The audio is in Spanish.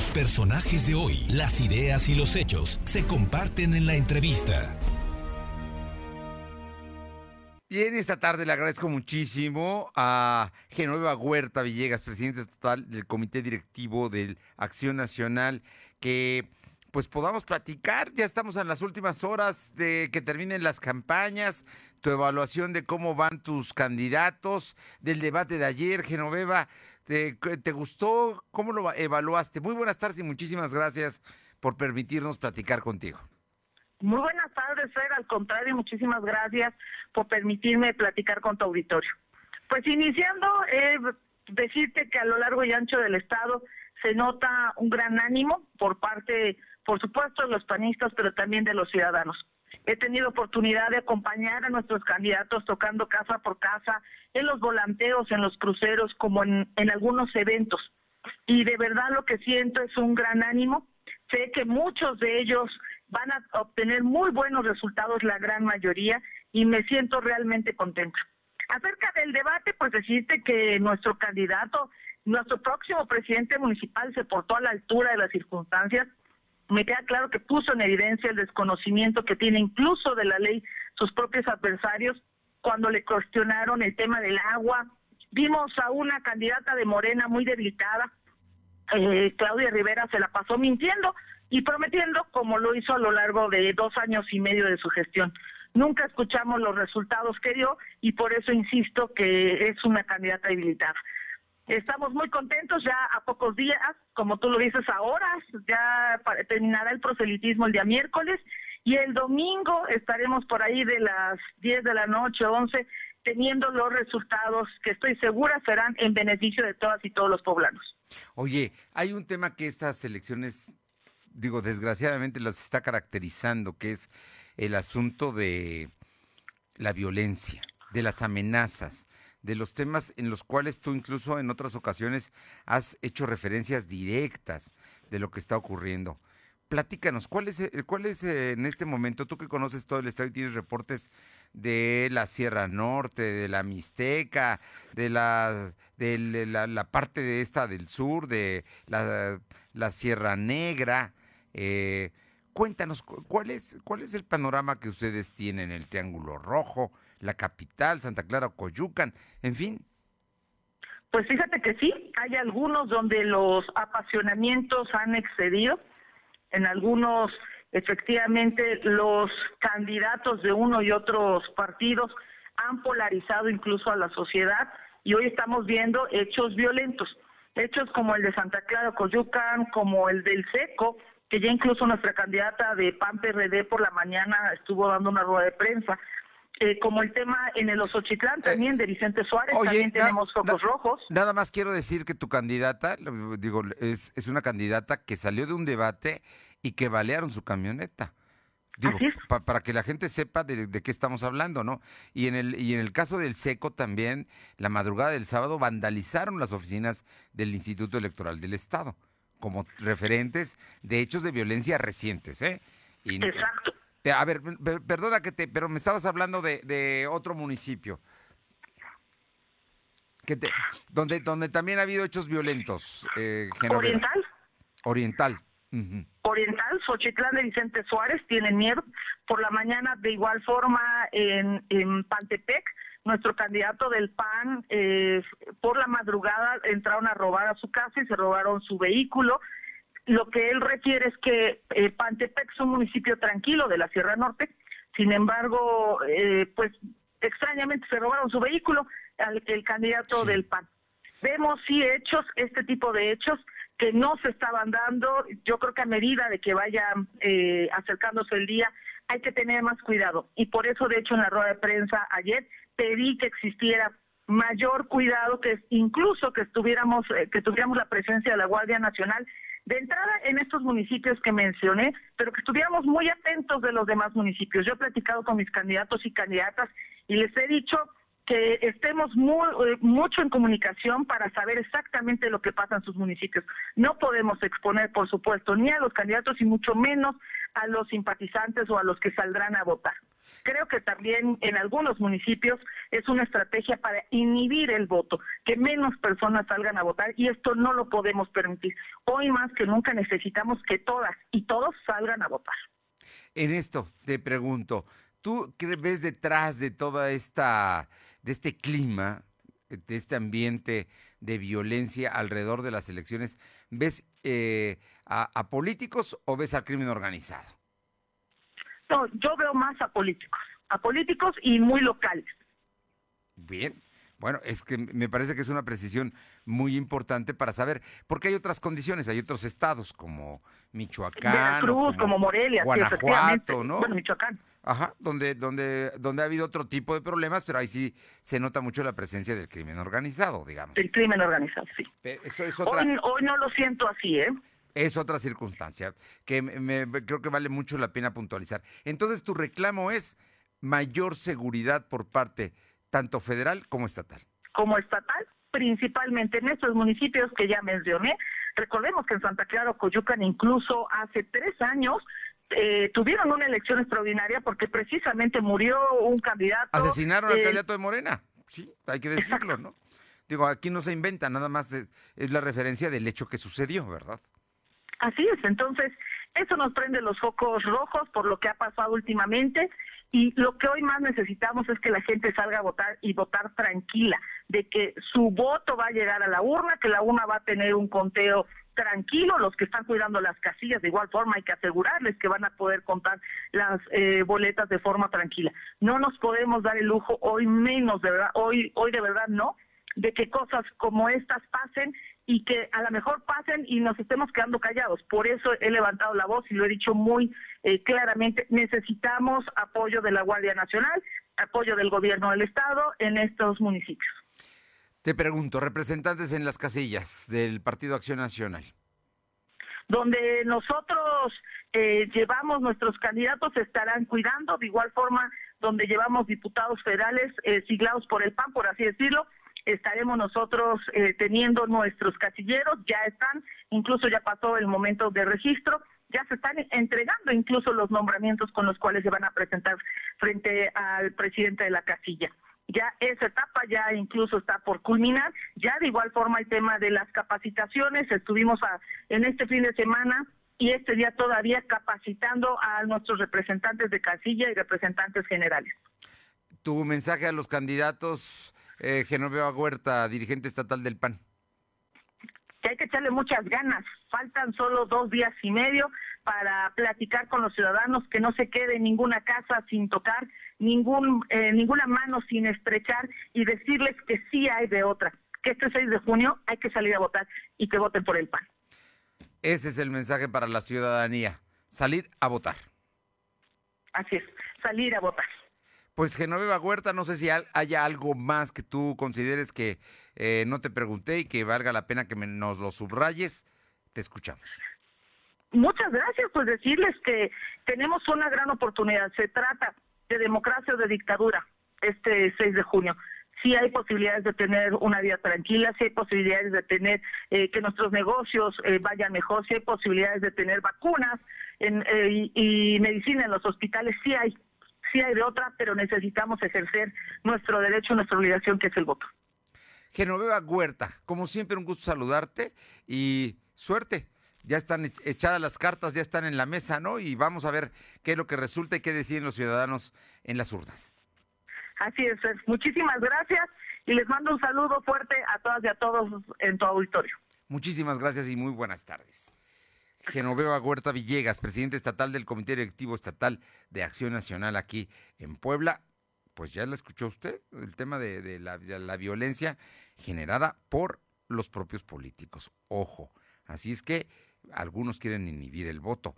Los personajes de hoy, las ideas y los hechos se comparten en la entrevista. Bien, esta tarde le agradezco muchísimo a Genoveva Huerta Villegas, presidenta estatal del Comité Directivo de Acción Nacional, que pues podamos platicar. Ya estamos en las últimas horas de que terminen las campañas, tu evaluación de cómo van tus candidatos, del debate de ayer, Genoveva. ¿Te, te gustó? ¿Cómo lo evaluaste? Muy buenas tardes y muchísimas gracias por permitirnos platicar contigo. Muy buenas tardes, Fer. Al contrario, muchísimas gracias por permitirme platicar con tu auditorio. Pues iniciando, eh, decirte que a lo largo y ancho del Estado se nota un gran ánimo por parte, por supuesto, de los panistas, pero también de los ciudadanos. He tenido oportunidad de acompañar a nuestros candidatos tocando casa por casa, en los volanteos, en los cruceros, como en, algunos eventos. Y de verdad lo que siento es un gran ánimo. Sé que muchos de ellos van a obtener muy buenos resultados, la gran mayoría, y me siento realmente contenta. Acerca del debate, pues decirte que nuestro candidato, nuestro próximo presidente municipal se portó a la altura de las circunstancias. Me queda claro que puso en evidencia el desconocimiento que tiene incluso de la ley sus propios adversarios cuando le cuestionaron el tema del agua. Vimos a una candidata de Morena muy debilitada. Eh, Claudia Rivera se la pasó mintiendo y prometiendo como lo hizo a lo largo de dos años y medio de su gestión. Nunca escuchamos los resultados que dio y por eso insisto que es una candidata debilitada. Estamos muy contentos ya a pocos días, como tú lo dices, a horas, ya terminará el proselitismo el día miércoles y el domingo estaremos por ahí de las 10 de la noche, 11, teniendo los resultados que estoy segura serán en beneficio de todas y todos los poblanos. Oye, hay un tema que estas elecciones digo, desgraciadamente las está caracterizando, que es el asunto de la violencia, de las amenazas, de los temas en los cuales tú incluso en otras ocasiones has hecho referencias directas de lo que está ocurriendo. Platícanos, ¿cuál es, cuál es eh, en este momento, tú que conoces todo el estado y tienes reportes de la Sierra Norte, de la Mixteca, de la, de la, parte de esta del sur, de la, la Sierra Negra, eh, cuéntanos, ¿cuál es, ¿cuál es el panorama que ustedes tienen en el Triángulo Rojo, la capital, Santa Clara, Coyucan, en fin? Pues fíjate que sí, hay algunos donde los apasionamientos han excedido, en algunos efectivamente los candidatos de uno y otros partidos han polarizado incluso a la sociedad y hoy estamos viendo hechos violentos, hechos como el de Santa Clara, Coyucan, como el del Seco, que ya incluso nuestra candidata de PAN PRD por la mañana estuvo dando una rueda de prensa. Eh, como el tema en el Osochitlán eh, también de Vicente Suárez, también tenemos focos rojos. Nada más quiero decir que tu candidata, digo, es, es una candidata que salió de un debate y que balearon su camioneta. Digo, para que la gente sepa de, de, qué estamos hablando, ¿no? Y en el y en el caso del Seco también, la madrugada del sábado vandalizaron las oficinas del Instituto Electoral del Estado como referentes de hechos de violencia recientes, ¿eh? Exacto. A ver, perdona que te, pero me estabas hablando de, otro municipio. Que donde, donde también ha habido hechos violentos. Eh, Oriental. Oriental. Oriental, Xochitlán de Vicente Suárez, tienen miedo. Por la mañana, de igual forma, en, en Pantepec, nuestro candidato del PAN eh, por la madrugada entraron a robar a su casa y se robaron su vehículo. Lo que él refiere es que eh, Pantepec es un municipio tranquilo de la Sierra Norte, sin embargo, eh, pues extrañamente se robaron su vehículo al el candidato del PAN. Vemos sí hechos, este tipo de hechos que no se estaban dando. Yo creo que a medida de que vaya eh, acercándose el día, hay que tener más cuidado. Y por eso, de hecho, en la rueda de prensa ayer pedí que existiera mayor cuidado, que incluso que estuviéramos, eh, que tuviéramos la presencia de la Guardia Nacional de entrada en estos municipios que mencioné, pero que estuviéramos muy atentos de los demás municipios. Yo he platicado con mis candidatos y candidatas y les he dicho que estemos muy, eh, mucho en comunicación para saber exactamente lo que pasa en sus municipios. No podemos exponer, por supuesto, ni a los candidatos y mucho menos a los simpatizantes o a los que saldrán a votar. Creo que también en algunos municipios es una estrategia para inhibir el voto, que menos personas salgan a votar y esto no lo podemos permitir. Hoy más que nunca necesitamos que todas y todos salgan a votar. En esto te pregunto, ¿tú qué ves detrás de toda esta, de este clima, de este ambiente de violencia alrededor de las elecciones? ¿Ves eh, a, políticos o ves al crimen organizado? No, yo veo más a políticos, a políticos y muy locales. Bien. Bueno, es que me parece que es una precisión muy importante para saber, porque hay otras condiciones, hay otros estados como Michoacán, como, Morelia, Guanajuato, ¿no? Bueno, Michoacán. Ajá, donde, donde, donde ha habido otro tipo de problemas, pero ahí sí se nota mucho la presencia del crimen organizado, digamos. El crimen organizado, sí. Eso es otra... hoy, no lo siento así, ¿eh? Es otra circunstancia que me, creo que vale mucho la pena puntualizar. Entonces, tu reclamo es mayor seguridad por parte tanto federal como estatal. Como estatal, principalmente en estos municipios que ya mencioné. Recordemos que en Santa Clara, Coyucan, incluso hace tres años eh, tuvieron una elección extraordinaria porque precisamente murió un candidato. Asesinaron al candidato de Morena, sí, hay que decirlo, ¿no? Digo, aquí no se inventa, nada más es la referencia del hecho que sucedió, ¿verdad? Así es, entonces eso nos prende los focos rojos por lo que ha pasado últimamente y lo que hoy más necesitamos es que la gente salga a votar y votar tranquila, de que su voto va a llegar a la urna, que la urna va a tener un conteo tranquilo, los que están cuidando las casillas, de igual forma hay que asegurarles que van a poder contar las eh, boletas de forma tranquila. No nos podemos dar el lujo hoy menos, de verdad, hoy, hoy de verdad no, de que cosas como estas pasen y que a lo mejor pasen y nos estemos quedando callados. Por eso he levantado la voz y lo he dicho muy eh, claramente, necesitamos apoyo de la Guardia Nacional, apoyo del gobierno del Estado en estos municipios. Te pregunto, representantes en las casillas del Partido Acción Nacional. Donde nosotros eh, llevamos nuestros candidatos estarán cuidando, de igual forma donde llevamos diputados federales eh, siglados por el PAN, por así decirlo, estaremos nosotros eh, teniendo nuestros casilleros, ya están, incluso ya pasó el momento de registro, ya se están entregando incluso los nombramientos con los cuales se van a presentar frente al presidente de la casilla ya esa etapa ya incluso está por culminar. Ya de igual forma el tema de las capacitaciones, estuvimos en este fin de semana y este día todavía capacitando a nuestros representantes de casilla y representantes generales. Tu mensaje a los candidatos, eh, Genoveva Huerta, dirigente estatal del PAN. Que hay que echarle muchas ganas. Faltan solo dos días y medio para platicar con los ciudadanos, que no se quede ninguna casa sin tocar, ningún, eh, ninguna mano sin estrechar y decirles que sí hay de otra, que este 6 de junio hay que salir a votar y que voten por el PAN. Ese es el mensaje para la ciudadanía, salir a votar. Así es, salir a votar. Pues Genoveva Huerta, no sé si haya algo más que tú consideres que eh, no te pregunté y que valga la pena que nos lo subrayes. Te escuchamos. Muchas gracias, pues decirles que tenemos una gran oportunidad. Se trata de democracia o de dictadura este 6 de junio. Sí hay posibilidades de tener una vida tranquila, sí hay posibilidades de tener eh, que nuestros negocios eh, vayan mejor, sí hay posibilidades de tener vacunas en, eh, y, y medicina en los hospitales, sí hay, sí hay de otra, pero necesitamos ejercer nuestro derecho, nuestra obligación, que es el voto. Genoveva Huerta, como siempre, un gusto saludarte y suerte ya están echadas las cartas, ya están en la mesa, ¿no? Y vamos a ver qué es lo que resulta y qué deciden los ciudadanos en las urnas. Así es, muchísimas gracias y les mando un saludo fuerte a todas y a todos en tu auditorio. Muchísimas gracias y muy buenas tardes. Genoveva Huerta Villegas, presidente estatal del Comité Directivo Estatal de Acción Nacional aquí en Puebla. Pues ya la escuchó usted, el tema de, la, de la violencia generada por los propios políticos. Ojo. Así es que algunos quieren inhibir el voto.